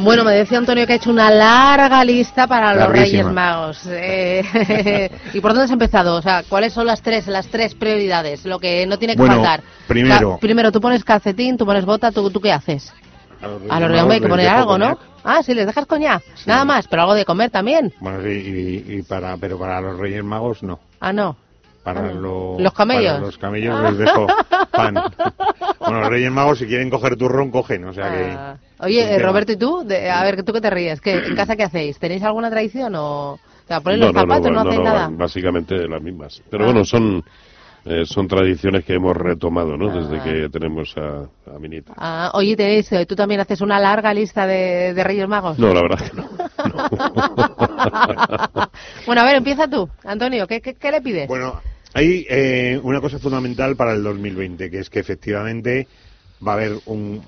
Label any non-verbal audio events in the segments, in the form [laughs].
Bueno, me decía Antonio que ha hecho una larga lista para los Reyes Magos. Eh, [laughs] ¿Y por dónde has empezado? O sea, ¿cuáles son las tres, las tres prioridades? Lo que no tiene que faltar. Primero. primero, tú pones calcetín, tú pones bota, ¿tú, tú qué haces? A los Reyes Magos hay que poner algo, ¿no? Ah, sí, les dejas coña. Nada más, pero algo de comer también. Bueno, sí, y, para, pero para los Reyes Magos no. Ah, no. Para ah, los, los camellos. Para los camellos les dejo pan. [laughs] bueno, los Reyes Magos, si quieren coger turrón, cogen. O sea que. Ah. Oye, Roberto, ¿y tú? a ver, ¿tú qué te ríes? ¿Qué, ¿En casa qué hacéis? ¿Tenéis alguna tradición o...? O ponen los zapatos, no, hacéis nada. Básicamente las mismas. Pero bueno, son eh, son tradiciones que hemos retomado, ¿no? Desde ah. que tenemos a, a Minita. Ah, oye, tenéis, ¿tú también haces una larga lista de, de Reyes Magos? No, la verdad que no. [laughs] bueno, a ver, empieza tú, Antonio, ¿qué, qué, le pides? Bueno, hay eh, una cosa fundamental para el 2020, que es que efectivamente va a haber un,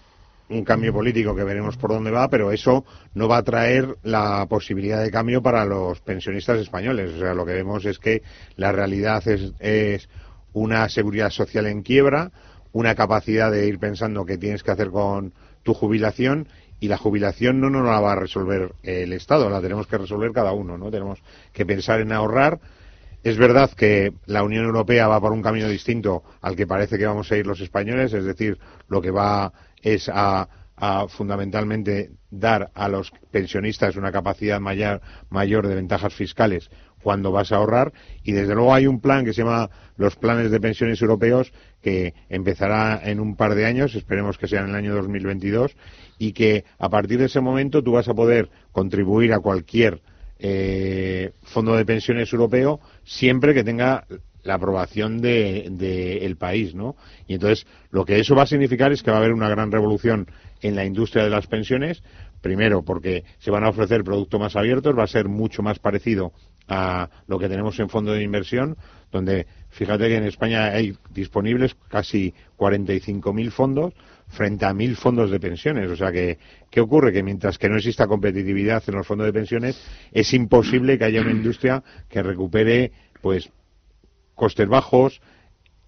cambio político que veremos por dónde va, pero eso no va a traer la posibilidad de cambio para los pensionistas españoles. O sea, lo que vemos es que la realidad es, es una seguridad social en quiebra, una capacidad de ir pensando qué tienes que hacer con tu jubilación y la jubilación no nos la va a resolver el Estado, la tenemos que resolver cada uno, ¿no? Tenemos que pensar en ahorrar. Es verdad que la Unión Europea va por un camino distinto al que parece que vamos a ir los españoles, es decir, lo que va es a, fundamentalmente dar a los pensionistas una capacidad mayor, mayor de ventajas fiscales cuando vas a ahorrar. Y desde luego hay un plan que se llama los planes de pensiones europeos que empezará en un par de años, esperemos que sea en el año 2022 y que a partir de ese momento tú vas a poder contribuir a cualquier eh, fondo de pensiones europeo siempre que tenga la aprobación del de, país, ¿no? Y entonces lo que eso va a significar es que va a haber una gran revolución en la industria de las pensiones, primero porque se van a ofrecer productos más abiertos, va a ser mucho más parecido a lo que tenemos en fondo de inversión, donde fíjate que en España hay disponibles casi 45.000 fondos frente a 1.000 fondos de pensiones. O sea que, ¿qué ocurre? Que mientras que no exista competitividad en los fondos de pensiones, es imposible que haya una industria que recupere, pues, costes bajos,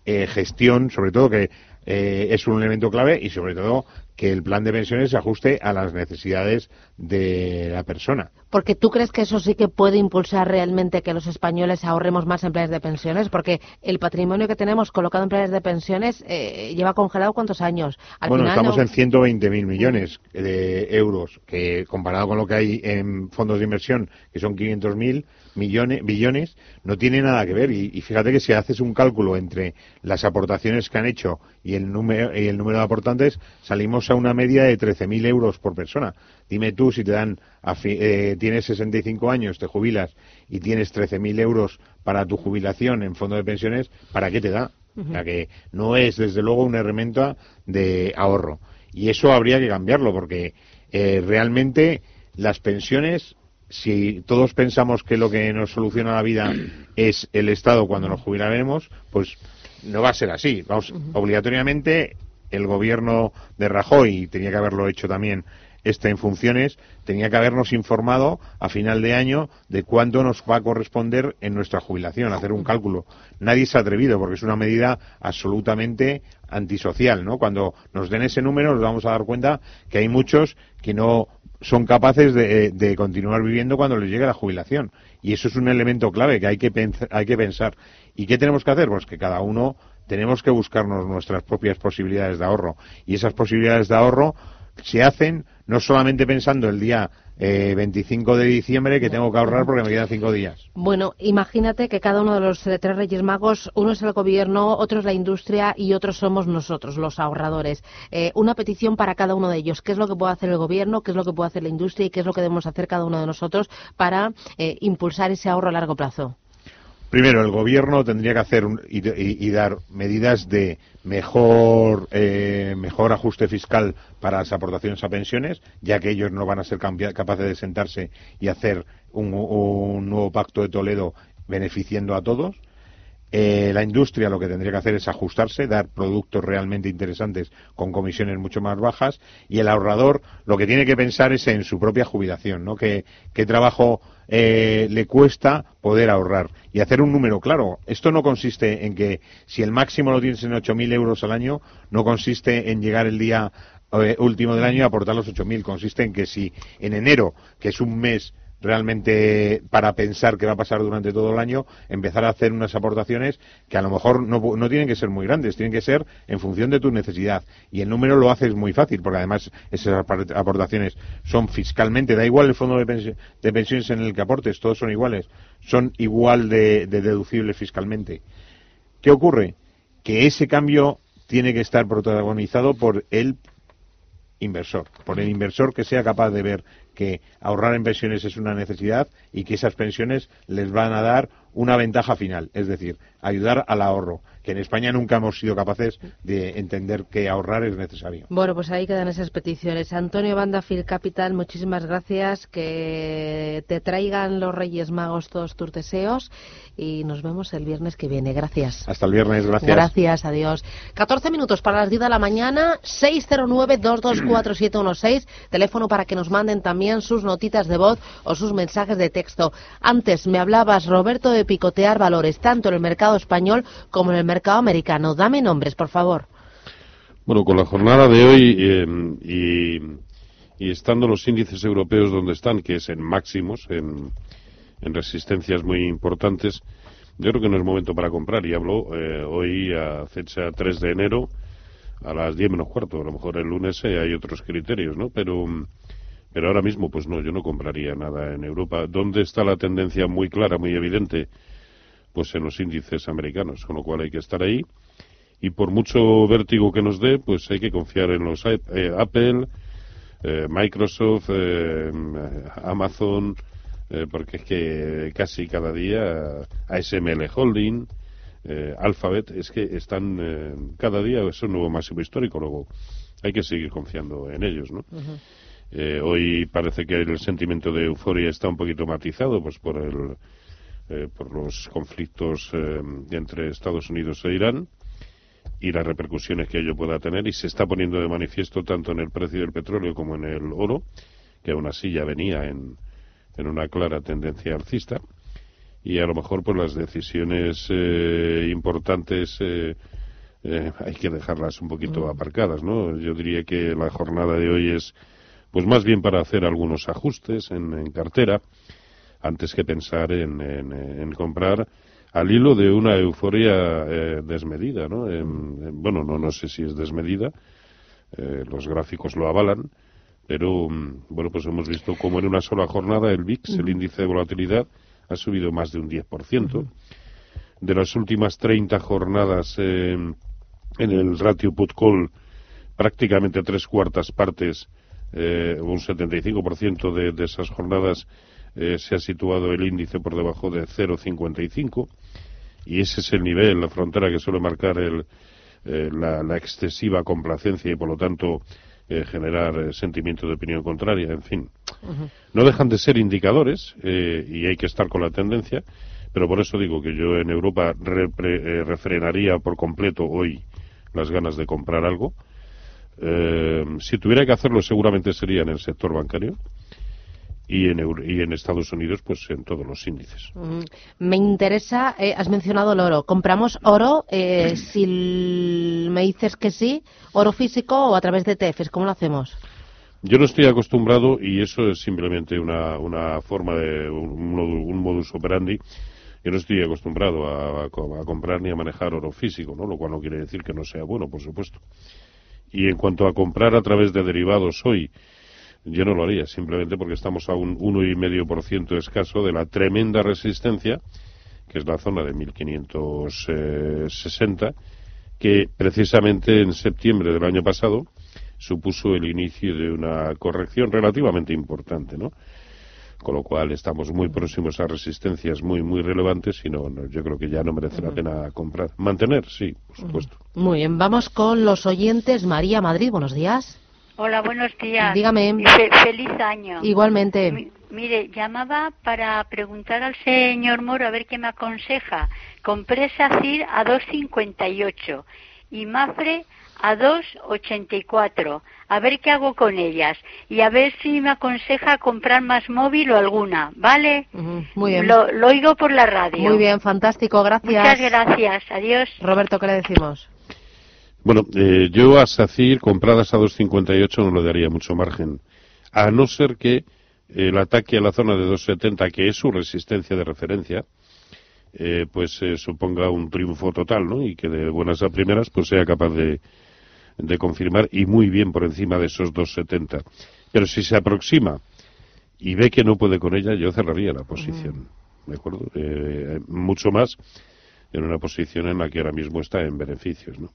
eh, gestión, sobre todo que eh, es un elemento clave y sobre todo que el plan de pensiones se ajuste a las necesidades de la persona. Porque tú crees que eso sí que puede impulsar realmente que los españoles ahorremos más en planes de pensiones, porque el patrimonio que tenemos colocado en planes de pensiones eh, lleva congelado cuántos años. bueno, estamos en 120.000 millones de euros, que comparado con lo que hay en fondos de inversión, que son 500.000 millones, billones, no tiene nada que ver. Y, y, fíjate que si haces un cálculo entre las aportaciones que han hecho y el número, y el número de aportantes, salimos a una media de 13.000 euros por persona. Dime tú si te dan, eh, tienes 65 años, te jubilas y tienes 13.000 euros para tu jubilación en fondo de pensiones, ¿para qué te da? O sea que no es, desde luego, una herramienta de ahorro. Y eso habría que cambiarlo, porque eh, realmente las pensiones si todos pensamos que lo que nos soluciona la vida [clears throat] es el Estado cuando nos jubilaremos, pues no va a ser así. Vamos, obligatoriamente el gobierno de Rajoy, tenía que haberlo hecho también este en funciones, tenía que habernos informado a final de año de cuánto nos va a corresponder en nuestra jubilación, hacer un cálculo. Nadie se ha atrevido porque es una medida absolutamente antisocial, ¿no? Cuando nos den ese número nos vamos a dar cuenta que hay muchos que no son capaces de, de continuar viviendo cuando les llegue la jubilación. Y eso es un elemento clave que hay que, hay que pensar. ¿Y qué tenemos que hacer? Pues que cada uno tenemos que buscarnos nuestras propias posibilidades de ahorro. Y esas posibilidades de ahorro se hacen no solamente pensando el día eh, 25 de diciembre que tengo que ahorrar porque me quedan cinco días. Bueno, imagínate que cada uno de los eh, tres Reyes Magos, uno es el gobierno, otro es la industria y otros somos nosotros, los ahorradores. Eh, una petición para cada uno de ellos. ¿Qué es lo que puede hacer el gobierno? ¿Qué es lo que puede hacer la industria? ¿Y qué es lo que debemos hacer cada uno de nosotros para eh, impulsar ese ahorro a largo plazo? Primero, el gobierno tendría que hacer y, dar medidas de mejor, eh, mejor ajuste fiscal para las aportaciones a pensiones, ya que ellos no van a ser capaces de sentarse y hacer un, nuevo pacto de Toledo beneficiando a todos. Eh, la industria lo que tendría que hacer es ajustarse, dar productos realmente interesantes con comisiones mucho más bajas y el ahorrador lo que tiene que pensar es en su propia jubilación, ¿no? ¿Qué, trabajo eh, le cuesta poder ahorrar? Y hacer un número claro. Esto no consiste en que si el máximo lo tienes en 8.000 euros al año, no consiste en llegar el día eh, último del año y aportar los 8.000. Consiste en que si en enero, que es un mes realmente para pensar qué va a pasar durante todo el año, empezar a hacer unas aportaciones que a lo mejor no, no, tienen que ser muy grandes, tienen que ser en función de tu necesidad. Y el número lo haces muy fácil, porque además esas aportaciones son fiscalmente, da igual el fondo de, de pensiones en el que aportes, todos son iguales, son igual de, de deducibles fiscalmente. ¿Qué ocurre? Que ese cambio tiene que estar protagonizado por el inversor, por el inversor que sea capaz de ver que ahorrar en pensiones es una necesidad y que esas pensiones les van a dar una ventaja final, es decir, ayudar al ahorro, que en España nunca hemos sido capaces de entender que ahorrar es necesario. Bueno, pues ahí quedan esas peticiones. Antonio Banda, Phil Capital, muchísimas gracias, que te traigan los Reyes Magos todos tus deseos y nos vemos el viernes que viene. Gracias. Hasta el viernes, gracias. Gracias, adiós. 14 minutos para las 10 de la mañana, 609-224-716, teléfono para que nos manden también sus notitas de voz o sus mensajes de texto. Antes me hablabas, Roberto, de picotear valores, tanto en el mercado español como en el mercado americano. Dame nombres, por favor. Bueno, con la jornada de hoy eh, y, estando los índices europeos donde están, que es en máximos, en, resistencias muy importantes, yo creo que no es momento para comprar. Y hablo eh, hoy a fecha 3 de enero a las 10 menos cuarto. A lo mejor el lunes eh, hay otros criterios, ¿no? Pero pero ahora mismo, pues no, yo no compraría nada en Europa. ¿Dónde está la tendencia muy clara, muy evidente? Pues en los índices americanos, con lo cual hay que estar ahí. Y por mucho vértigo que nos dé, pues hay que confiar en los eh, Apple, eh, Microsoft, eh, Amazon, porque es que casi cada día ASML Holding, Alphabet, es que están cada día es un nuevo máximo histórico. Luego hay que seguir confiando en ellos, ¿no? Eh, hoy parece que el sentimiento de euforia está un poquito matizado pues por el eh, por los conflictos eh, entre Estados Unidos e Irán y las repercusiones que ello pueda tener. Y se está poniendo de manifiesto tanto en el precio del petróleo como en el oro que aún así ya venía en, en una clara tendencia alcista. Y a lo mejor pues las decisiones importantes hay que dejarlas un poquito mm. aparcadas no yo diría que la jornada de hoy es pues más bien para hacer algunos ajustes en, cartera antes que pensar en, comprar al hilo de una euforia eh, desmedida, ¿no? bueno, no, no sé si es desmedida, eh, los gráficos lo avalan, pero mm, bueno, pues hemos visto como en una sola jornada el VIX, el índice de volatilidad, ha subido más de un 10%. De las últimas 30 jornadas en el ratio put-call, prácticamente tres cuartas partes eh, un 75% de, de esas jornadas eh, se ha situado el índice por debajo de 0,55 y ese es el nivel, la frontera que suele marcar el, eh, la, excesiva complacencia y por lo tanto generar sentimiento de opinión contraria, en fin. No dejan de ser indicadores y hay que estar con la tendencia, pero por eso digo que yo en Europa refrenaría por completo hoy las ganas de comprar algo eh, si tuviera que hacerlo, seguramente sería en el sector bancario. Y en, y en Estados Unidos, pues en todos los índices. Me interesa, eh, has mencionado el oro. ¿Compramos oro eh, [clears throat] si me dices que sí, oro físico o a través de ETFs? ¿Cómo lo hacemos? Yo no estoy acostumbrado, y eso es simplemente una, una forma de un, modus operandi, yo no estoy acostumbrado a, a, comprar ni a manejar oro físico, ¿no? lo cual no quiere decir que no sea bueno, por supuesto. Y en cuanto a comprar a través de derivados hoy, yo no lo haría, simplemente porque estamos a un 1,5% escaso de la tremenda resistencia, que es la zona de 1560, que precisamente en septiembre del año pasado supuso el inicio de una corrección relativamente importante, ¿no? con lo cual estamos muy próximos a resistencias muy muy relevantes y no, yo creo que ya no merece la pena comprar. Mantener, sí, por supuesto. Muy bien, vamos con los oyentes. María Madrid, buenos días. Hola, buenos días. Dígame. Fe- feliz año. Igualmente. Mi- mire, llamaba para preguntar al señor Moro a ver qué me aconseja. Compré SACIR a 2,58 y Mafre a 2,84. A ver qué hago con ellas y a ver si me aconseja comprar más móvil o alguna, ¿vale? Muy bien. Lo, lo oigo por la radio. Muy bien, fantástico, gracias. Muchas gracias. Adiós. Roberto, ¿qué le decimos? Bueno, eh, yo a SACIR compradas a 2.58 no le daría mucho margen, a no ser que el ataque a la zona de 2.70, que es su resistencia de referencia, eh, pues eh, suponga un triunfo total, ¿no? Y que de buenas a primeras pues sea capaz de, de confirmar y muy bien por encima de esos 2.70. Pero si se aproxima y ve que no puede con ella, yo cerraría la posición, ¿de acuerdo? Eh, mucho más en una posición en la que ahora mismo está en beneficios, ¿no?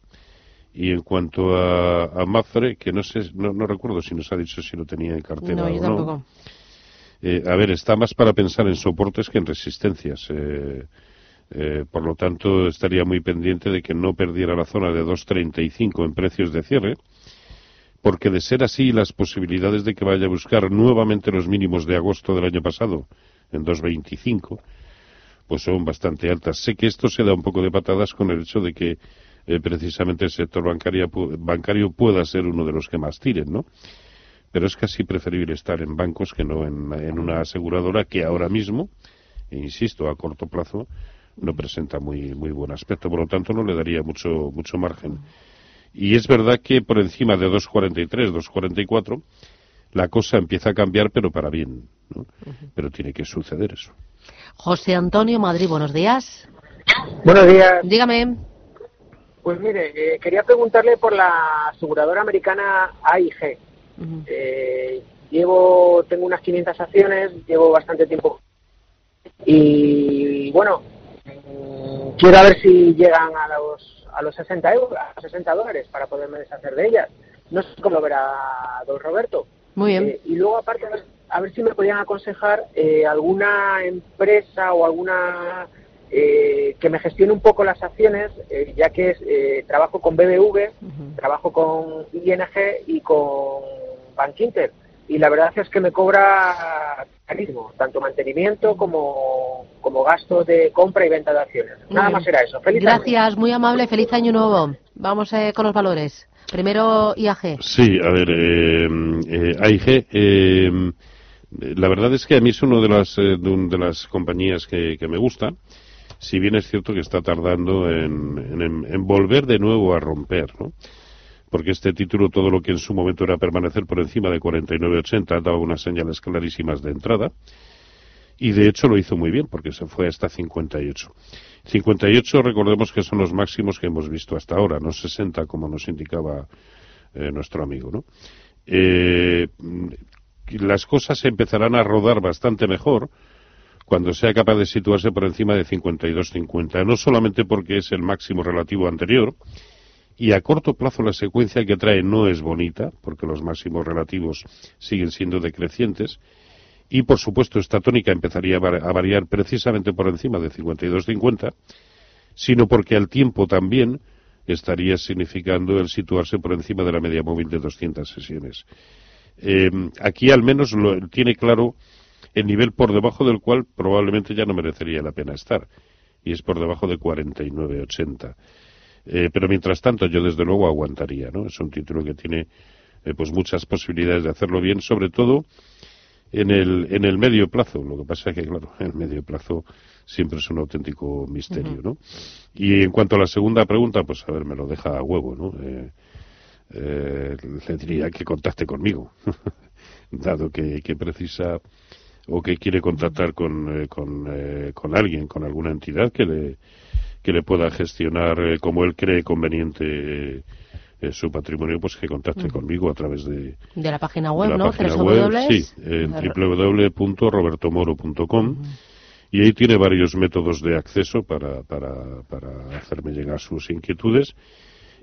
Y en cuanto a, a Mafre, que no sé, no, no recuerdo si nos ha dicho si lo tenía en cartera No, yo o tampoco. eh, a ver, está más para pensar en soportes que en resistencias. eh, eh, por lo tanto, estaría muy pendiente de que no perdiera la zona de 2.35 en precios de cierre, porque de ser así, las posibilidades de que vaya a buscar nuevamente los mínimos de agosto del año pasado, en 2.25, pues son bastante altas. Sé que esto se da un poco de patadas con el hecho de que eh, precisamente el sector bancario, pu- bancario pueda ser uno de los que más tiren, ¿no? Pero es casi preferible estar en bancos que no en, en una aseguradora que ahora mismo, e insisto, a corto plazo, no presenta muy, muy buen aspecto. Por lo tanto, no le daría mucho, mucho margen. Y es verdad que por encima de 2.43, 2.44, la cosa empieza a cambiar, pero para bien. ¿no? Pero tiene que suceder eso. José Antonio Madrid, buenos días. Buenos días. Dígame. Pues mire, eh, quería preguntarle por la aseguradora americana AIG. Ujú. Eh, llevo, tengo unas 500 acciones, llevo bastante tiempo. Y bueno, mm, quiero ver si llegan a los, a los 60 euros, a los 60 dólares para poderme deshacer de ellas. No sé cómo lo verá don Roberto. Muy bien. Eh, y luego, aparte, a ver, a ver si me podían aconsejar eh, alguna empresa o alguna eh, que me gestione un poco las acciones, eh, ya que es, eh, trabajo con BBV, trabajo con ING y con Bankinter. Y la verdad es que me cobra carísimo, tanto mantenimiento como, como gasto de compra y venta de acciones. Muy Nada bien. más era eso. Feliz año. Gracias, muy amable, feliz año nuevo. Vamos eh, con los valores. Primero IAG. Sí, a ver, eh, eh, AIG, eh, la verdad es que a mí es una de las, eh, de, un- de las compañías que, que me gusta, si bien es cierto que está tardando en, en- volver de nuevo a romper, ¿no? Porque este título, todo lo que en su momento era permanecer por encima de 49.80, daba unas señales clarísimas de entrada. Y de hecho lo hizo muy bien, porque se fue hasta 58. 58, recordemos que son los máximos que hemos visto hasta ahora, no 60 como nos indicaba eh, nuestro amigo, ¿no? Eh, las cosas empezarán a rodar bastante mejor cuando sea capaz de situarse por encima de 52-50, no solamente porque es el máximo relativo anterior, y a corto plazo la secuencia que trae no es bonita, porque los máximos relativos siguen siendo decrecientes, y por supuesto esta tónica empezaría a var- a variar precisamente por encima de 52-50, sino porque al tiempo también estaría significando el situarse por encima de la media móvil de 200 sesiones. Eh, aquí al menos lo, tiene claro el nivel por debajo del cual probablemente ya no merecería la pena estar, y es por debajo de 49,80. Eh, pero mientras tanto yo desde luego aguantaría, ¿no? Es un título que tiene eh, pues muchas posibilidades de hacerlo bien, sobre todo en el, en el medio plazo. Lo que pasa es que, claro, [laughs] el medio plazo siempre es un auténtico misterio, ¿no? Y en cuanto a la segunda pregunta, pues a ver, me lo deja a huevo, ¿no? Eh, eh, le diría que contacte conmigo, [laughs] dado que, que precisa o que quiere contactar con, eh, con, eh, con alguien, con alguna entidad que le, que le pueda gestionar eh, como él cree conveniente su patrimonio, pues que contacte conmigo a través de, De la página de web, la ¿no? página web, sí, en www.robertomoro.com y ahí tiene varios métodos de acceso para, para, para hacerme llegar sus inquietudes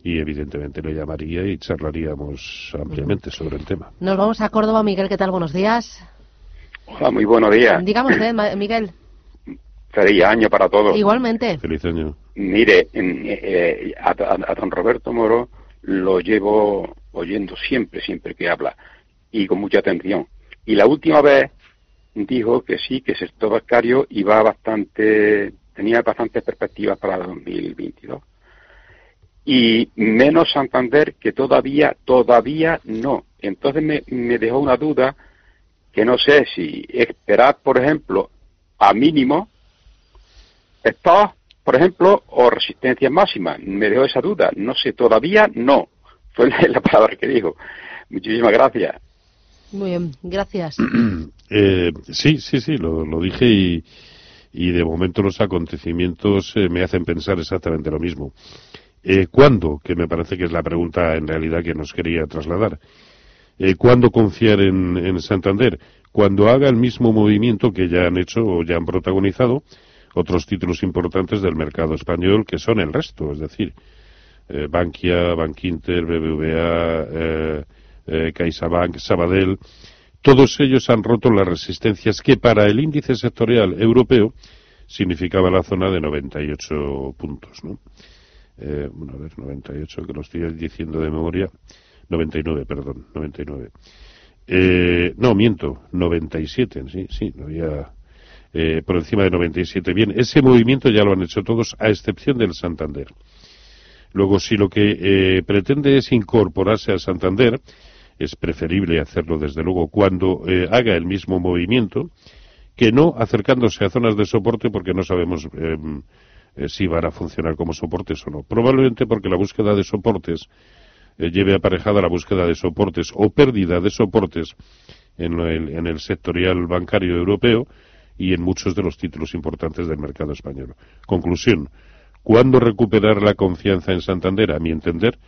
y evidentemente le llamaría y charlaríamos ampliamente sobre el tema. Nos vamos a Córdoba. Miguel, ¿qué tal? Buenos días. Hola, muy buenos días. Dígame usted, Ma- Miguel. Feliz año para todos. Igualmente. Feliz año. Mire, eh, a, a- a don Roberto Moro lo llevo oyendo siempre, siempre que habla y con mucha atención. Y la última vez dijo que sí, que el sector bancario iba bastante, tenía bastantes perspectivas para el 2022. Y menos Santander que todavía, todavía no. Entonces me, me dejó una duda que no sé si esperar, por ejemplo, a mínimo, estos, por ejemplo, o resistencia máxima. Me dejó esa duda. No sé, todavía no. Fue [laughs] la palabra que dijo. Muchísimas gracias. Muy bien, gracias. [clears throat] eh, sí, sí, sí, lo, lo dije y, y, de momento los acontecimientos eh, me hacen pensar exactamente lo mismo. Eh, ¿Cuándo? Que me parece que es la pregunta en realidad que nos quería trasladar. Eh, ¿Cuándo confiar en, en, Santander? Cuando haga el mismo movimiento que ya han hecho o ya han protagonizado otros títulos importantes del mercado español, que son el resto, es decir, eh, Bankia, Bankinter, BBVA, eh, eh, CaixaBank, Sabadell, todos ellos han roto las resistencias que para el índice sectorial europeo significaba la zona de 98 puntos, ¿no? Eh, bueno, a ver, 98, que lo estoy diciendo de memoria. 99, perdón, 99. Eh, no, miento, 97, sí, sí, había eh, por encima de 97. Bien, ese movimiento ya lo han hecho todos, a excepción del Santander. Luego, si lo que eh, pretende es incorporarse a Santander, es preferible hacerlo desde luego cuando eh, haga el mismo movimiento, que no acercándose a zonas de soporte porque no sabemos em, eh, si van a funcionar como soportes o no. Probablemente porque la búsqueda de soportes eh, lleve aparejada la búsqueda de soportes o pérdida de soportes en el, en el sectorial bancario europeo y en muchos de los títulos importantes del mercado español. Conclusión. ¿Cuándo recuperar la confianza en Santander? A mi entender,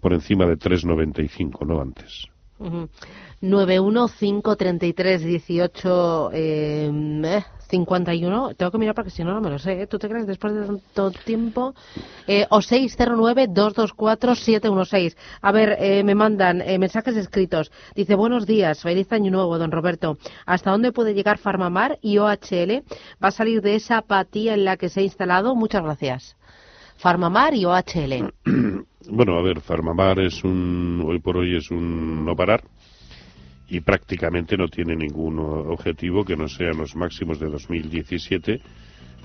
por encima de 3,95, no antes. Uh -huh. 9153318 eh, 51. Tengo que mirar porque si no, no me lo sé. ¿eh? ¿Tú te crees después de tanto tiempo? Eh, o 609-224-716. A ver, eh, me mandan eh, mensajes escritos. Dice, buenos días, feliz año nuevo, don Roberto. ¿Hasta dónde puede llegar Farmamar y OHL? ¿Va a salir de esa apatía en la que se ha instalado? Muchas gracias. Farmamar y OHL. [clears throat] Bueno, a ver, Farmamar es un, hoy por hoy es un no parar y prácticamente no tiene ningún objetivo que no sean los máximos de 2017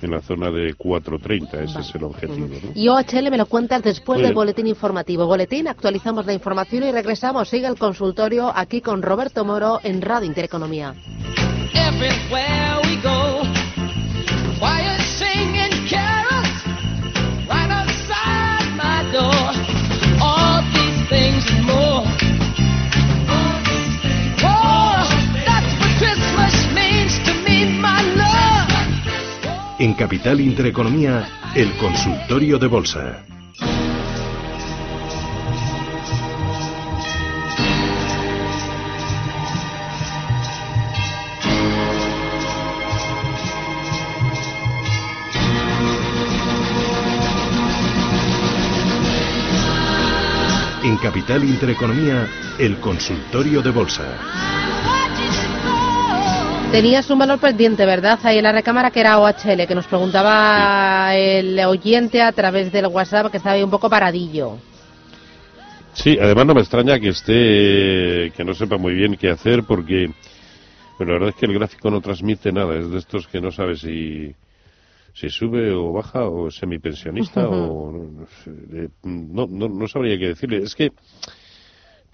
en la zona de 4.30, ese vale. es el objetivo. ¿no? Y OHL me lo cuentas después del boletín informativo. Boletín, actualizamos la información y regresamos. Sigue el consultorio aquí con Roberto Moro en Radio Intereconomía. En Capital Intereconomía, el consultorio de bolsa. En Capital Intereconomía, el consultorio de bolsa. Tenías un valor pendiente, ¿verdad? Ahí en la recámara que era OHL, que nos preguntaba sí. el oyente a través del WhatsApp que estaba ahí un poco paradillo. Sí, además no me extraña que esté, que no sepa muy bien qué hacer porque, pero la verdad es que el gráfico no transmite nada, es de estos que no sabe si, si sube o baja o es semipensionista uh -huh. o no, no, no sabría qué decirle. Es que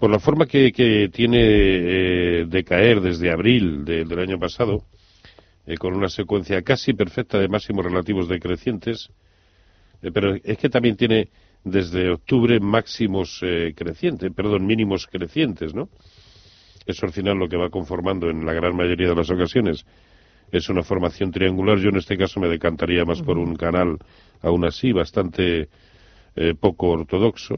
por la forma que, que tiene eh, de caer desde abril de, del año pasado, eh, con una secuencia casi perfecta de máximos relativos decrecientes, eh, pero es que también tiene desde octubre máximos eh, crecientes, perdón, mínimos crecientes, ¿no? Eso al final lo que va conformando en la gran mayoría de las ocasiones es una formación triangular. Yo en este caso me decantaría más por un canal, aún así, bastante poco ortodoxo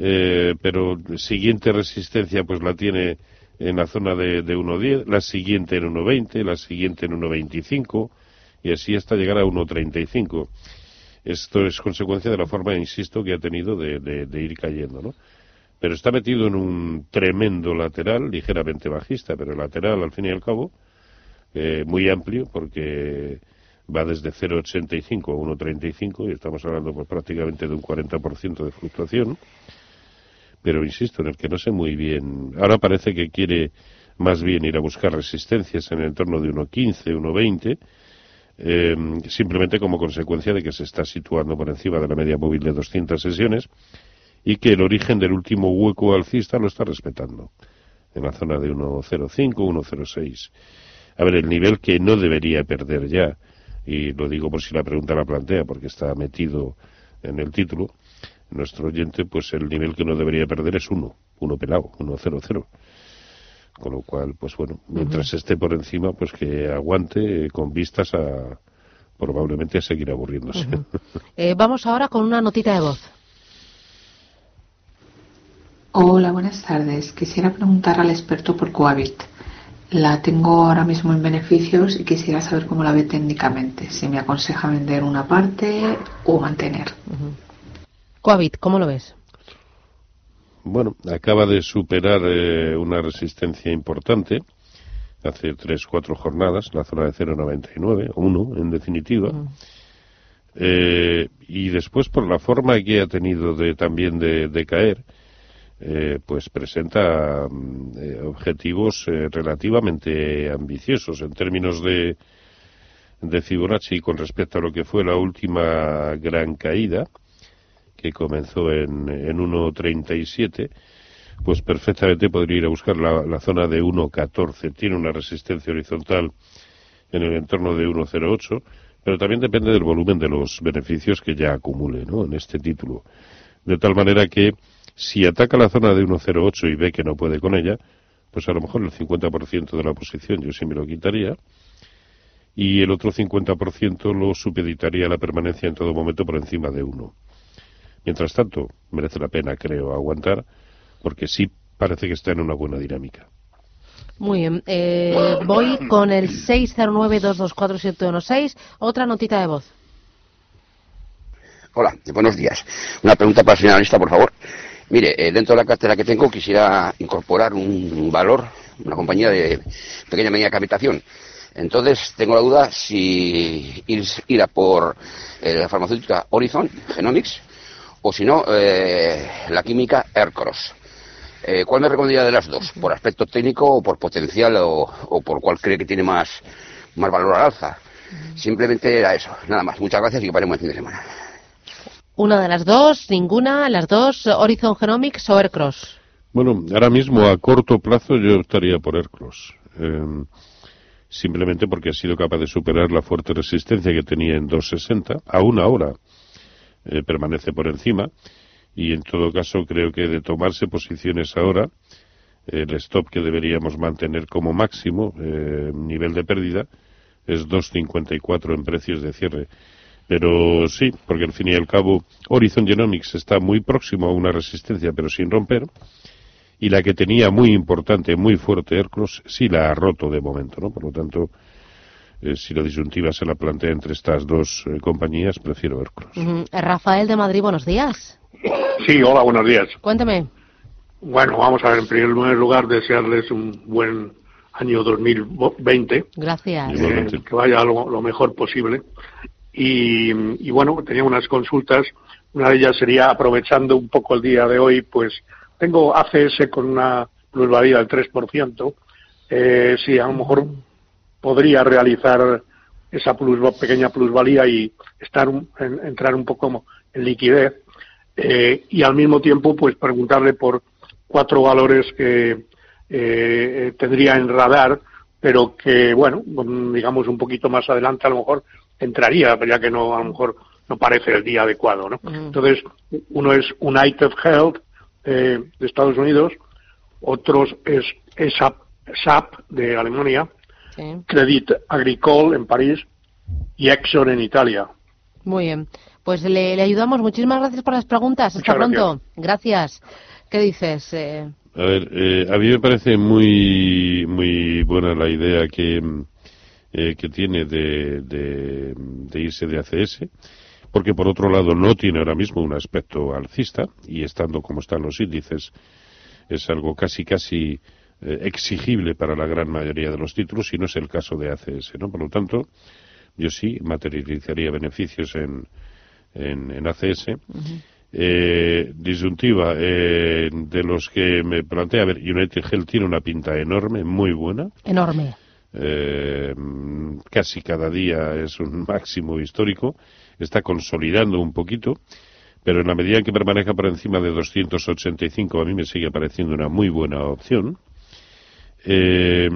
eh, pero siguiente resistencia pues la tiene en la zona de, de 1.10, la siguiente en 1.20, la siguiente en 1.25 y así hasta llegar a 1.35. Esto es consecuencia de la forma, insisto, que ha tenido de, de, ir cayendo, ¿no? Pero está metido en un tremendo lateral, ligeramente bajista, pero lateral al fin y al cabo, eh, muy amplio porque va desde 0,85 a 1,35 y estamos hablando pues, prácticamente de un 40% de fluctuación pero insisto, en el que no sé muy bien. Ahora parece que quiere más bien ir a buscar resistencias en el entorno de 1.15, 1.20, eh, simplemente como consecuencia de que se está situando por encima de la media móvil de 200 sesiones y que el origen del último hueco alcista lo está respetando, en la zona de 1.05, 1.06. A ver, el nivel que no debería perder ya, y lo digo por si la pregunta la plantea, porque está metido en el título, nuestro oyente, pues el nivel que no debería perder es 1, 1 pelado, 1.00. Con lo cual, pues bueno, mientras esté por encima, pues que aguante con vistas a probablemente a seguir aburriéndose. [laughs] Eh, vamos ahora con una notita de voz. Hola, buenas tardes. Quisiera preguntar al experto por Coavit. La tengo ahora mismo en beneficios y quisiera saber cómo la ve técnicamente. Si me aconseja vender una parte o mantener. Coavit, ¿cómo lo ves? Bueno, acaba de superar eh, una resistencia importante hace tres, cuatro jornadas, la zona de 0,99, o 1 en definitiva. Eh, y después, por la forma que ha tenido de, también de, caer, eh, pues presenta mm, objetivos relativamente ambiciosos en términos de, de Fibonacci con respecto a lo que fue la última gran caída que comenzó en, en 1.37, pues perfectamente podría ir a buscar la, zona de 1.14. Tiene una resistencia horizontal en el entorno de 1.08, pero también depende del volumen de los beneficios que ya acumule ¿no? en este título. De tal manera que si ataca la zona de 1.08 y ve que no puede con ella, pues a lo mejor el 50% de la posición yo sí me lo quitaría y el otro 50% lo supeditaría la permanencia en todo momento por encima de 1. Mientras tanto, merece la pena, creo, aguantar, porque sí parece que está en una buena dinámica. Muy bien. Eh, voy con el 609-224-716. Otra notita de voz. Hola, buenos días. Una pregunta para el señor analista, por favor. Mire, eh, dentro de la cartera que tengo quisiera incorporar un valor, una compañía de pequeña media capitación. Entonces, tengo la duda si ir, a por eh, la farmacéutica Horizon Genomics o si no, eh, la química Aircross. Eh, ¿Cuál me recomendaría de las dos? ¿Por aspecto técnico o por potencial o, por cuál cree que tiene más, más valor al alza? Simplemente era eso. Nada más. Muchas gracias y que paremos el fin de semana. Una de las dos, ninguna, las dos, Horizon Genomics o Aircross. Bueno, ahora mismo a corto plazo yo estaría por Aircross. Em, simplemente porque ha sido capaz de superar la fuerte resistencia que tenía en 260, aún ahora eh, permanece por encima y en todo caso creo que de tomarse posiciones ahora el stop que deberíamos mantener como máximo eh, nivel de pérdida es 2.54 en precios de cierre. Pero sí, porque al fin y al cabo Horizon Genomics está muy próximo a una resistencia pero sin romper y la que tenía muy importante, muy fuerte Aircross sí la ha roto de momento, ¿no? Por lo tanto, eh, si la disyuntiva se la plantea entre estas dos eh, compañías, prefiero Aircross. Rafael de Madrid, buenos días. Sí, hola, buenos días. Cuéntame. Bueno, vamos a ver, en primer lugar, desearles un buen año 2020. Gracias. Eh, que vaya lo, mejor posible. Y, y, bueno, tenía unas consultas. Una de ellas sería, aprovechando un poco el día de hoy, pues tengo ACS con una plusvalía del 3%. Eh, sí, a lo mejor podría realizar esa pequeña plusvalía y estar entrar un poco en liquidez eh, y al mismo tiempo pues preguntarle por cuatro valores que eh, tendría en radar pero que bueno digamos un poquito más adelante a lo mejor entraría ya que no a lo mejor no parece el día adecuado ¿no? entonces uno es United Health eh, de Estados Unidos otros es SAP, SAP de Alemania Credit Agricole en París y Exxon en Italia. Muy bien. Pues le, ayudamos. Muchísimas gracias por las preguntas. Hasta pronto. Gracias. ¿Qué dices? Eh? A ver, eh, a mí me parece muy, muy buena la idea que, eh, que tiene de, de, de, irse de ACS, porque por otro lado no tiene ahora mismo un aspecto alcista y estando como están los índices es algo casi, casi eh, exigible para la gran mayoría de los títulos y no es el caso de ACS, ¿no? Por lo tanto, yo sí materializaría beneficios en, en, ACS Eh, disyuntiva, eh, de los que me plantea, a ver, United Health tiene una pinta enorme, muy buena. Enorme. Eh, casi cada día es un [laughs] máximo histórico, está consolidando un poquito, pero en la medida en que permanezca por encima de 285 a mí me sigue pareciendo una muy buena opción. Eh,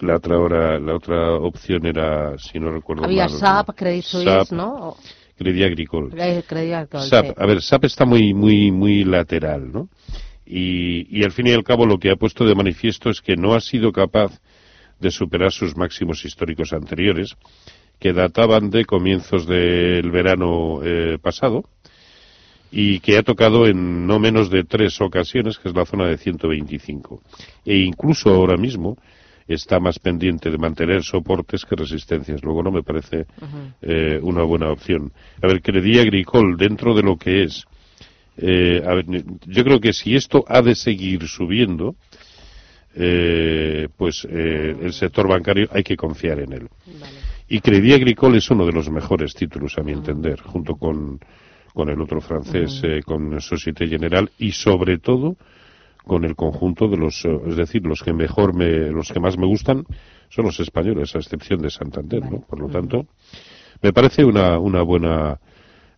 la otra hora, la otra opción era, si no recuerdo Había mal, SAP, Credit Suisse, SAP, ¿no? Credit Agricole. Credit Agricole, SAP, sí. a ver, SAP está muy, muy, muy lateral, ¿no? Y, y al fin y al cabo lo que ha puesto de manifiesto es que no ha sido capaz de superar sus máximos históricos anteriores, que databan de comienzos del verano eh, pasado y que ha tocado en no menos de tres ocasiones, que es la zona de 125. E incluso ahora mismo está más pendiente de mantener soportes que resistencias. Luego no me parece eh, una buena opción. A ver, Credit Agricole, dentro de lo que es, eh, a ver, yo creo que si esto ha de seguir subiendo, eh, pues eh, el sector bancario hay que confiar en él. Y Credit Agricole es uno de los mejores títulos, a mi entender, junto con, con el otro francés, eh, con Societe General, y sobre todo con el conjunto de los, eh, es decir, los que mejor me, los que más me gustan son los españoles, a excepción de Santander, ¿no? Por lo tanto, me parece una, una buena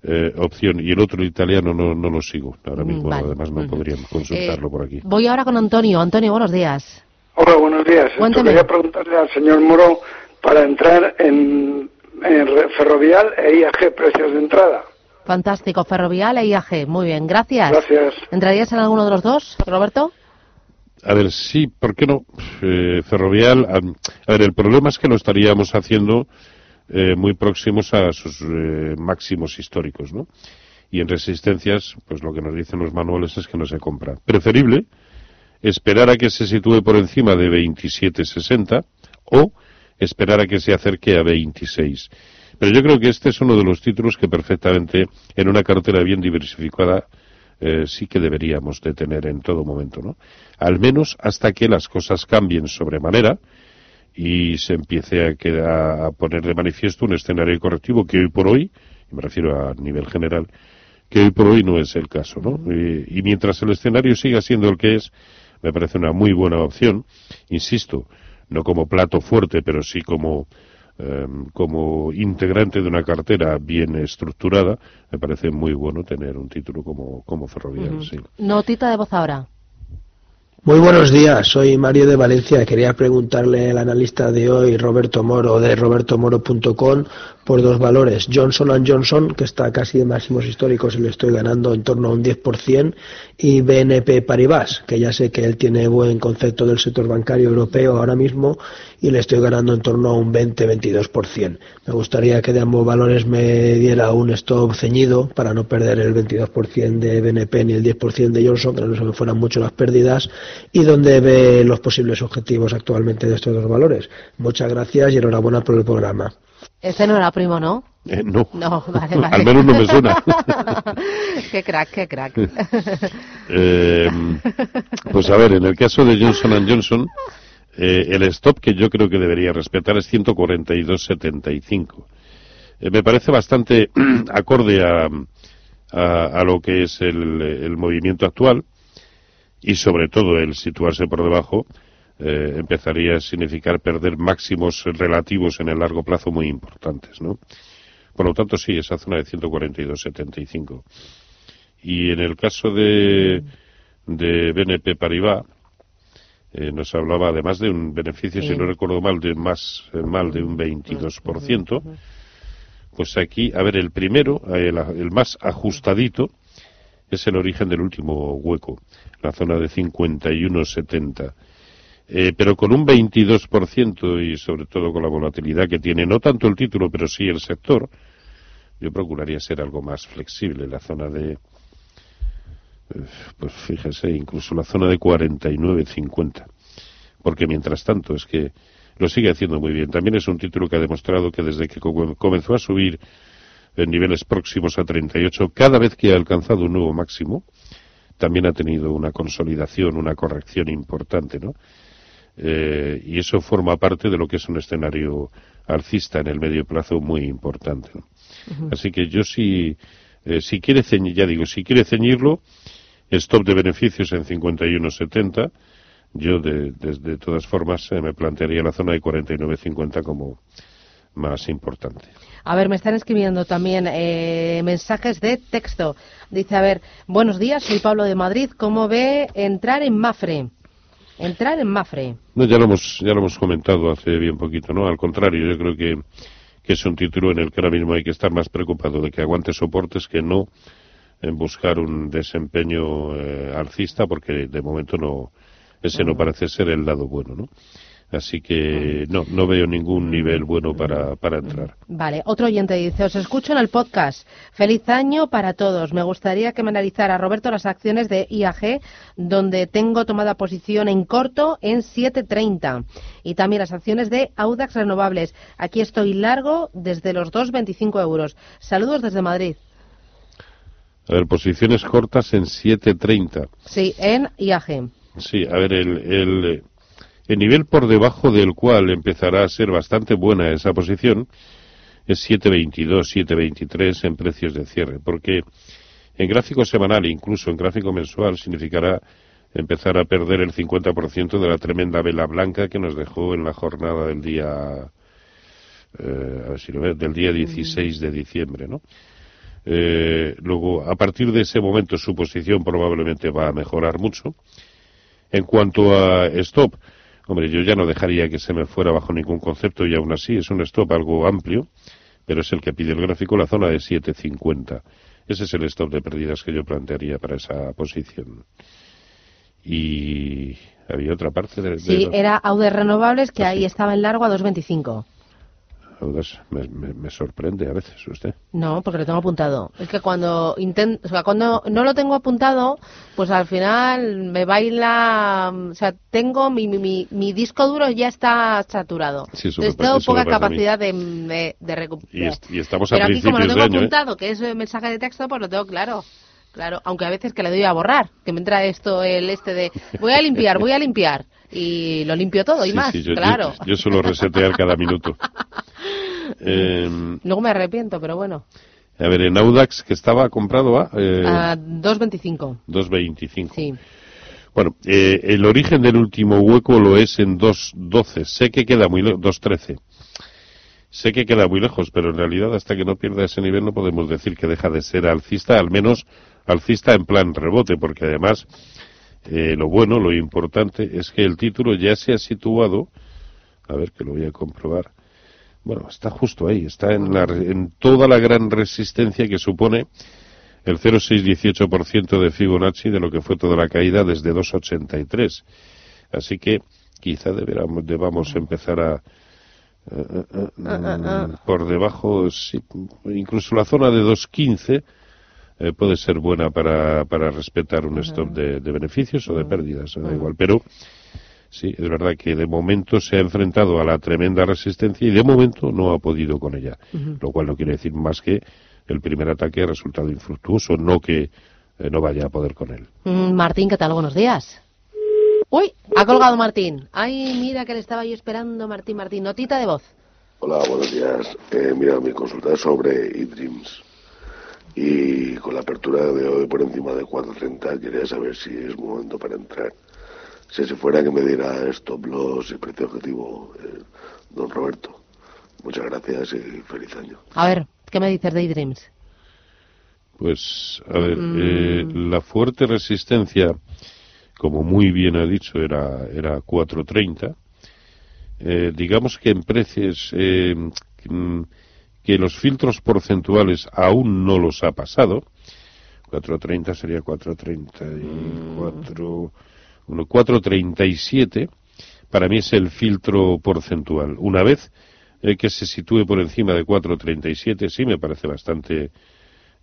eh, opción. Y el otro el italiano no, no lo sigo ahora mismo, Vale. además no podrían consultarlo Eh, por aquí. Voy ahora con Antonio. Antonio, buenos días. Hola, buenos días. Quería preguntarle al señor Moro para entrar en, en Ferrovial e IAG, precios de entrada. Fantástico. Ferrovial e IAG. Muy bien, gracias. Gracias. ¿Entrarías en alguno de los dos, Roberto? A ver, sí, ¿por qué no? Eh, ferrovial, a, a ver, el problema es que lo estaríamos haciendo eh, muy próximos a sus eh, máximos históricos, ¿no? Y en resistencias, pues lo que nos dicen los manuales es que no se compra. Preferible esperar a que se sitúe por encima de 27.60 o esperar a que se acerque a 26. Pero yo creo que este es uno de los títulos que perfectamente en una cartera bien diversificada eh, sí que deberíamos de tener en todo momento, ¿no? Al menos hasta que las cosas cambien sobremanera y se empiece a, queda- a poner de manifiesto un escenario correctivo que hoy por hoy, y me refiero a nivel general, que hoy por hoy no es el caso, ¿no? Y, y mientras el escenario siga siendo el que es, me parece una muy buena opción, insisto, no como plato fuerte, pero sí como em, como integrante de una cartera bien estructurada, me parece muy bueno tener un título como, como ferroviario. Sí. Notita de voz ahora. Muy buenos días, soy Mario de Valencia. Quería preguntarle al analista de hoy, Roberto Moro, de robertomoro.com, por dos valores. Johnson Johnson, que está casi de máximos históricos y le estoy ganando en torno a un 10%, y BNP Paribas, que ya sé que él tiene buen concepto del sector bancario europeo ahora mismo y le estoy ganando en torno a un 20-22%. Me gustaría que de ambos valores me diera un stop ceñido para no perder el 22% de BNP ni el 10% de Johnson, que no se me fueran mucho las pérdidas, y donde ve los posibles objetivos actualmente de estos dos valores. Muchas gracias y enhorabuena por el programa. Este no era primo, ¿no? Eh, no. [laughs] No, vale, [laughs] vale. Al menos no me suena. [laughs] qué crack, qué crack. Eh, pues a ver, en el caso de Johnson Johnson, eh, el stop que yo creo que debería respetar es 142.75. Eh, me parece bastante [clears throat] acorde a, a, a lo que es el, el movimiento actual y sobre todo el situarse por debajo eh, empezaría a significar perder máximos relativos en el largo plazo muy importantes, ¿no? Por lo tanto, sí, esa zona de 142.75. Y en el caso de, de BNP Paribas, eh, nos hablaba además de un beneficio, si no recuerdo mal, de más eh, mal de un 22%. Pues aquí, a ver, el primero, eh, el, el más ajustadito, es el origen del último hueco, la zona de 51,70. Eh, pero con un 22% y sobre todo con la volatilidad que tiene, no tanto el título, pero sí el sector, yo procuraría ser algo más flexible. La zona de, eh, pues fíjese, incluso la zona de 49,50. Porque mientras tanto es que lo sigue haciendo muy bien. También es un título que ha demostrado que desde que co- comenzó a subir en niveles próximos a 38, cada vez que ha alcanzado un nuevo máximo, también ha tenido una consolidación, una corrección importante, ¿no? Eh, y eso forma parte de lo que es un escenario alcista en el medio plazo muy importante. ¿no? Así que yo sí Eh, si quiere ceñir, ya digo, si quiere ceñirlo, stop de beneficios en 51.70. Yo, de, de, de todas formas, eh, me plantearía la zona de 49.50 como más importante. A ver, me están escribiendo también eh, mensajes de texto. Dice, a ver, buenos días, soy Pablo de Madrid. ¿Cómo ve entrar en Mafre? Entrar en Mafre. No, ya lo hemos, ya lo hemos comentado hace bien poquito, ¿no? Al contrario, yo creo que, que es un título en el que ahora mismo hay que estar más preocupado de que aguante soportes que no en buscar un desempeño eh, alcista, porque de momento no, ese no parece ser el lado bueno, ¿no? Así que no, no veo ningún nivel bueno para, para entrar. Vale, otro oyente dice, os escucho en el podcast. Feliz año para todos. Me gustaría que me analizara, Roberto, las acciones de IAG, donde tengo tomada posición en corto en 7.30. Y también las acciones de Audax Renovables. Aquí estoy largo desde los 2.25 euros. Saludos desde Madrid. A ver, posiciones cortas en 7.30. Sí, en IAG. Sí, a ver, el, el, el nivel por debajo del cual empezará a ser bastante buena esa posición es 7.22, 7.23 en precios de cierre, porque en gráfico semanal e incluso en gráfico mensual significará empezar a perder el 50% de la tremenda vela blanca que nos dejó en la jornada del día eh, a ver si lo veo, del día 16 de diciembre, ¿no? Eh, luego, a partir de ese momento, su posición probablemente va a mejorar mucho. En cuanto a stop, hombre, yo ya no dejaría que se me fuera bajo ningún concepto y aún así es un stop algo amplio, pero es el que pide el gráfico, la zona de 7.50. Ese es el stop de pérdidas que yo plantearía para esa posición. Y había otra parte de... Sí, era Aude Renovables, que ahí estaba en largo a 2.25. Audas, me, me- me sorprende a veces usted. No, porque lo tengo apuntado. Es que cuando intento, o sea, cuando no lo tengo apuntado, pues al final me baila, o sea, tengo mi, mi, mi, mi disco duro ya está saturado. Sí, Entonces tengo poca capacidad de, de, de recuperar. Y, y estamos Pero a aquí como lo tengo ¿eh? apuntado, que es el mensaje de texto, pues lo tengo claro. Claro, aunque a veces que le doy a borrar, que me entra esto, el este de voy a limpiar, voy a limpiar, y lo limpio todo y Sí, más, sí, yo, claro. yo, yo suelo resetear cada minuto. [laughs] Eh, Luego me arrepiento, pero bueno, a ver, en Audax, que estaba comprado a eh, a 2.25, 2.25. sí. Bueno, eh, el origen del último hueco lo es en 2.12. Sé que queda muy lejos, 2.13. Sé que queda muy lejos, pero en realidad hasta que no pierda ese nivel no podemos decir que deja de ser alcista, al menos alcista en plan rebote, porque además eh, lo bueno, lo importante es que el título ya se ha situado, a ver que lo voy a comprobar, bueno, está justo ahí, está en, la, en toda la gran resistencia que supone el 0,618% de Fibonacci de lo que fue toda la caída desde 2,83. Así que quizá deberamos, debamos empezar a, eh, eh, eh, mm, por debajo, sí, incluso la zona de 2,15 eh, puede ser buena para, para respetar un stop de, de beneficios o de pérdidas, da igual. Pero sí, es verdad que de momento se ha enfrentado a la tremenda resistencia y de momento no ha podido con ella. Lo cual no quiere decir más que el primer ataque ha resultado infructuoso, no que eh, no vaya a poder con él. Mm, Martín, ¿qué tal? Buenos días. Uy, ha colgado Martín. Ay, mira que le estaba yo esperando, Martín, Martín. Notita de voz. Hola, buenos días. Eh, mira, mi consulta es sobre eDreams. Y con la apertura de hoy por encima de 4.30 quería saber si es momento para entrar. Si se fuera que me diera stop loss y precio objetivo, eh, don Roberto. Muchas gracias y feliz año. A ver, ¿qué me dices de eDreams? Pues, a ver, Mm. eh, la fuerte resistencia, como muy bien ha dicho, era, era 4.30. Eh, digamos que en precios eh, mm, que los filtros porcentuales aún no los ha pasado. 4.30 sería 4.34, bueno, 4.37 para mí es el filtro porcentual. Una vez eh, que se sitúe por encima de 4.37, sí me parece bastante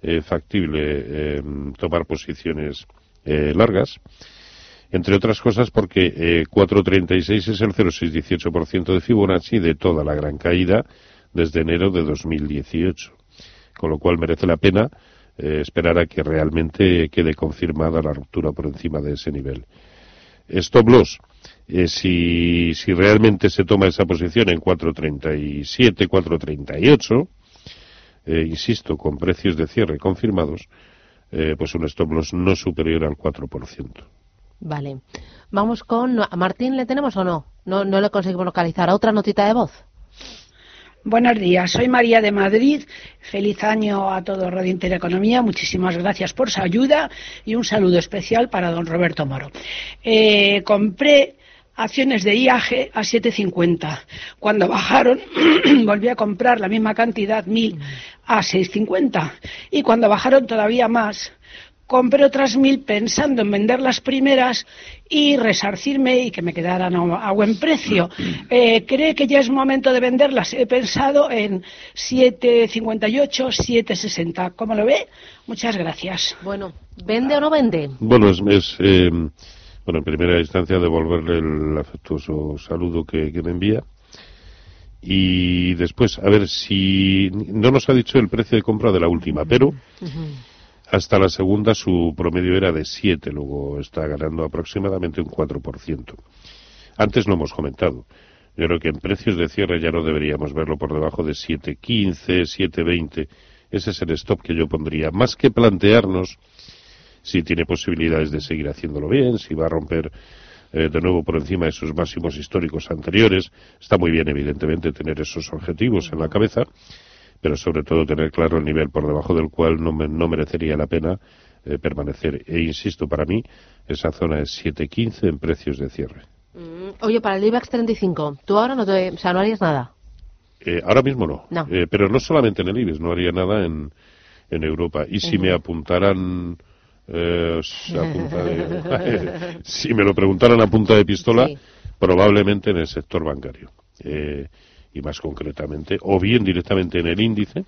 eh, factible eh, tomar posiciones largas. Entre otras cosas porque eh, 4.36 es el 0,618% de Fibonacci de toda la gran caída desde enero de 2018. Con lo cual merece la pena eh, esperar a que realmente quede confirmada la ruptura por encima de ese nivel. Stop loss. Eh, si, si realmente se toma esa posición en 4.37, 4.38, eh, insisto, con precios de cierre confirmados, eh, pues un stop loss no superior al 4%. Vale. Vamos con... ¿A Martín le tenemos o no? No, no le conseguimos localizar. ¿Otra notita de voz? Buenos días, soy María de Madrid. Feliz año a todo Radio Intereconomía. Muchísimas gracias por su ayuda y un saludo especial para don Roberto Moro. Eh, compré acciones de IAG a 7.50. Cuando bajaron, [clears throat] volví a comprar la misma cantidad, 1.000, a 6.50. Y cuando bajaron todavía más, compré otras 1.000 pensando en vender las primeras y resarcirme y que me quedaran a, buen precio. [clears throat] Eh, ¿Cree que ya es momento de venderlas? He pensado en 7.58, 7.60. ¿Cómo lo ve? Muchas gracias. Bueno, ¿vende o no vende? Bueno, es... eh, bueno, en primera instancia devolverle el afectuoso saludo que, que me envía. Y después, a ver si no nos ha dicho el precio de compra de la última, pero hasta la segunda su promedio era de 7, luego está ganando aproximadamente un 4%. Antes lo hemos comentado. Yo creo que en precios de cierre ya no deberíamos verlo por debajo de 7.15, 7.20. Ese es el stop que yo pondría. Más que plantearnos si tiene posibilidades de seguir haciéndolo bien, si va a romper eh, de nuevo por encima de sus máximos históricos anteriores. Está muy bien, evidentemente, tener esos objetivos en la cabeza, pero sobre todo tener claro el nivel por debajo del cual no, me, no merecería la pena eh, permanecer. E insisto, para mí, esa zona es 7.15 en precios de cierre. Mm, oye, para el IBEX 35, ¿tú ahora no, te, o sea, no harías nada? Eh, ahora mismo no, No. Eh, pero no solamente en el IBEX, no haría nada en, en Europa. Y si me apuntaran eh, a punta de- [laughs] [laughs] si me lo preguntaran a punta de pistola, Sí. probablemente en el sector bancario. Eh, y más concretamente, o bien directamente en el índice,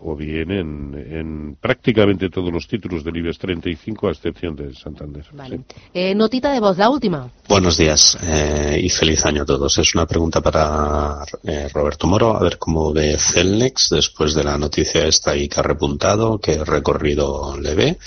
o bien en, en prácticamente todos los títulos del IBEX 35, a excepción del Santander. Vale. Eh, notita de voz, la última. Buenos días eh, y feliz año a todos. Es una pregunta para eh, Roberto Moro. A ver cómo ve Celnex después de la noticia esta y que ha repuntado, qué recorrido le ve.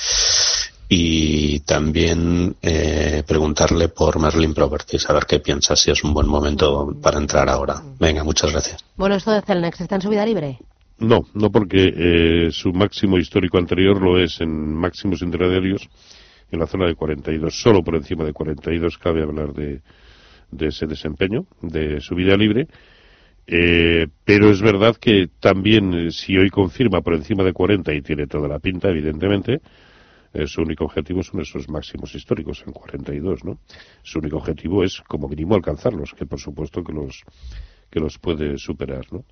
Y también eh, preguntarle por Merlin Properties, a ver qué piensa, si es un buen momento para entrar ahora. Venga, muchas gracias. Bueno, esto de Celnex está en subida libre. No, no porque eh, su máximo histórico anterior lo es en máximos intradiarios en la zona de 42. Solo por encima de 42 cabe hablar de, de ese desempeño, de subida libre. Eh, pero es verdad que también, eh, si hoy confirma por encima de 40 y tiene toda la pinta, evidentemente, eh, su único objetivo son esos máximos históricos en 42, ¿no? Su único objetivo es, como mínimo, alcanzarlos, que por supuesto que los, que los puede superar, ¿no?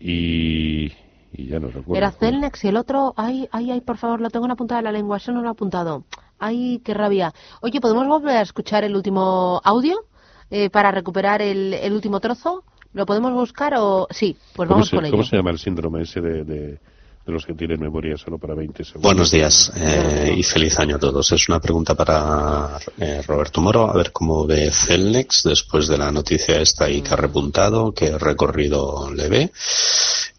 Y, y ya no recuerdo. Era Celnex y el otro, ay, ay, ay, por favor, lo tengo en la punta de la lengua, eso no lo he apuntado. Ay, qué rabia. Oye, ¿podemos volver a escuchar el último audio eh, para recuperar el, el último trozo? ¿Lo podemos buscar o...? Sí, pues ¿Cómo vamos se, con ello. ¿Cómo se llama el síndrome ese de, de, de los que tienen memoria solo para 20 segundos? Buenos días eh, y feliz año a todos. Es una pregunta para eh, Roberto Moro, a ver cómo ve Celnex después de la noticia esta y que ha repuntado, qué recorrido le ve.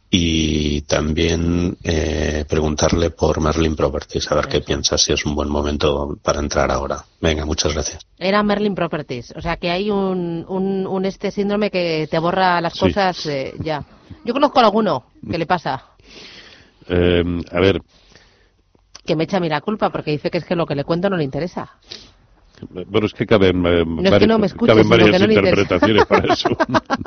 Y también eh, preguntarle por Merlin Properties, a ver qué piensa, si es un buen momento para entrar ahora. Venga, muchas gracias. Era Merlin Properties. O sea, que hay un, un, un este síndrome que te borra las Sí. cosas eh, ya. Yo conozco a alguno que le pasa, Eh, a ver, que me echa a mí la culpa porque dice que es que lo que le cuento no le interesa. bueno, es que caben, eh, es que no caben varias que no interpretaciones para [laughs] eso.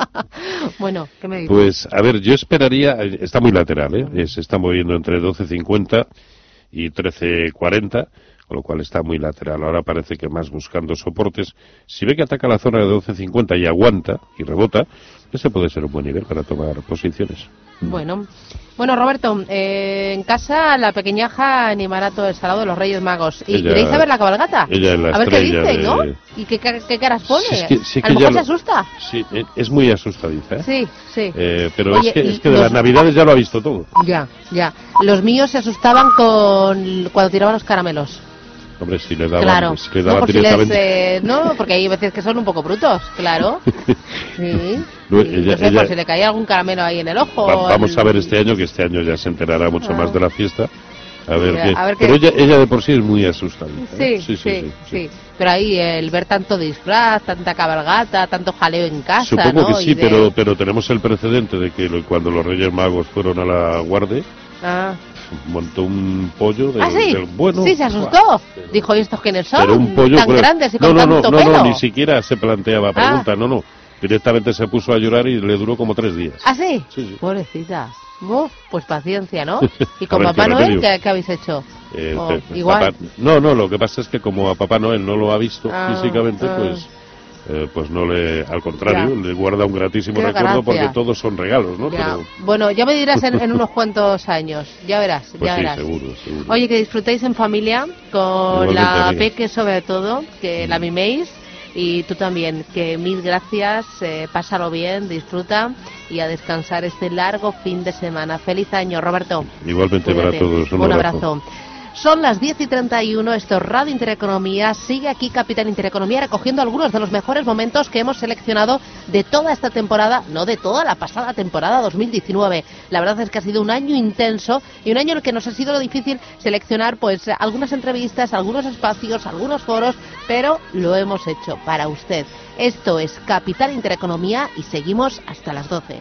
[laughs] bueno, ¿qué me dices? Pues, a ver, yo esperaría, eh, está muy lateral. Eh, se está moviendo entre 12.50 y 13.40, con lo cual está muy lateral. Ahora parece que más buscando soportes. Si ve que ataca la zona de 12.50 y aguanta y rebota, ese puede ser un buen nivel para tomar posiciones. Bueno, bueno Roberto, eh, en casa la pequeñaja animará todo el salado de los Reyes Magos. ¿Y Ella- queréis saber la cabalgata? ella es la a ver qué dice, de- ¿no? ¿Y qué, ca- qué caras pone? Sí, es que- sí a que lo ya mejor se asusta. Sí, eh, es muy asustadiza, ¿eh? Sí, sí. Eh, pero Oye, es que, es que de las navidades ya lo ha visto todo. Ya, ya. Los míos se asustaban con cuando tiraban los caramelos. Hombre, si daban, claro. si le no, por si les, directamente... eh, no, porque hay veces que son un poco brutos, claro. [laughs] Sí. No, Sí, ella- no sé, ella- por si le caía algún caramelo ahí en el ojo. Va- vamos el- a ver este año, que este año ya se enterará mucho Ah. más de la fiesta. A ver, A qué. ver qué- Pero ella, ella de por sí es muy asustadiza. ¿eh? Sí, sí, sí, Pero ahí el ver tanto disfraz, tanta cabalgata, tanto jaleo en casa, Supongo ¿no? que sí, de- pero, pero tenemos el precedente de que cuando los Reyes Magos fueron a la Guardia, Ah, montó un pollo del, ¿Ah, sí? del bueno. sí, se asustó. Dijo, ¿y estos quiénes son? Pero un pollo tan pero- grandes y no, con no, no, tanto no, pelo. no, ni siquiera se planteaba Ah. pregunta, no, no. Directamente se puso a llorar y le duró como tres días. ¿Ah, sí? Sí, sí. Pobrecita. Uf, pues paciencia, ¿no? [laughs] ¿Y con ver, Papá qué Noel. ¿qué, qué habéis hecho? Eh, Oh, igual. Papá- no, no, lo que pasa es que como a Papá Noel no lo ha visto Ah, físicamente, ah. pues eh, pues no le, al contrario, Ya. le guarda un gratísimo Qué recuerdo gracia. porque todos son regalos, ¿no? Ya. Pero, Bueno, ya me dirás en, en [laughs] unos cuantos años. Ya verás, pues ya sí, verás. seguro, seguro. Oye, que disfrutéis en familia, con Igualmente, la. Peque sobre todo, que la miméis. Y tú también, que mil gracias, eh, pásalo bien, disfruta y a descansar este largo fin de semana. Feliz año, Roberto. Igualmente para Cuídate. todos. Un, Un abrazo. abrazo. Son las 10 y 31, esto es Radio Intereconomía. Sigue aquí Capital Intereconomía recogiendo algunos de los mejores momentos que hemos seleccionado de toda esta temporada, no de toda la pasada temporada 2019. La verdad es que ha sido un año intenso y un año en el que nos ha sido difícil seleccionar pues algunas entrevistas, algunos espacios, algunos foros, pero lo hemos hecho para usted. Esto es Capital Intereconomía y seguimos hasta las 12.